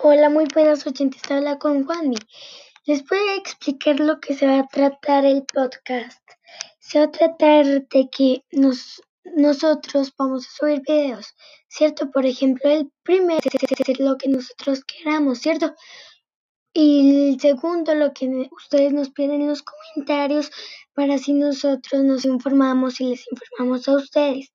Hola, muy buenas oyentes. Habla con Juanmi. Les voy a explicar lo que se va a tratar el podcast. Se va a tratar de que nos, nosotros vamos a subir videos, ¿cierto? Por ejemplo, el primero es lo que nosotros queramos, ¿cierto? Y el segundo, lo que ustedes nos piden en los comentarios para así nosotros nos informamos y les informamos a ustedes.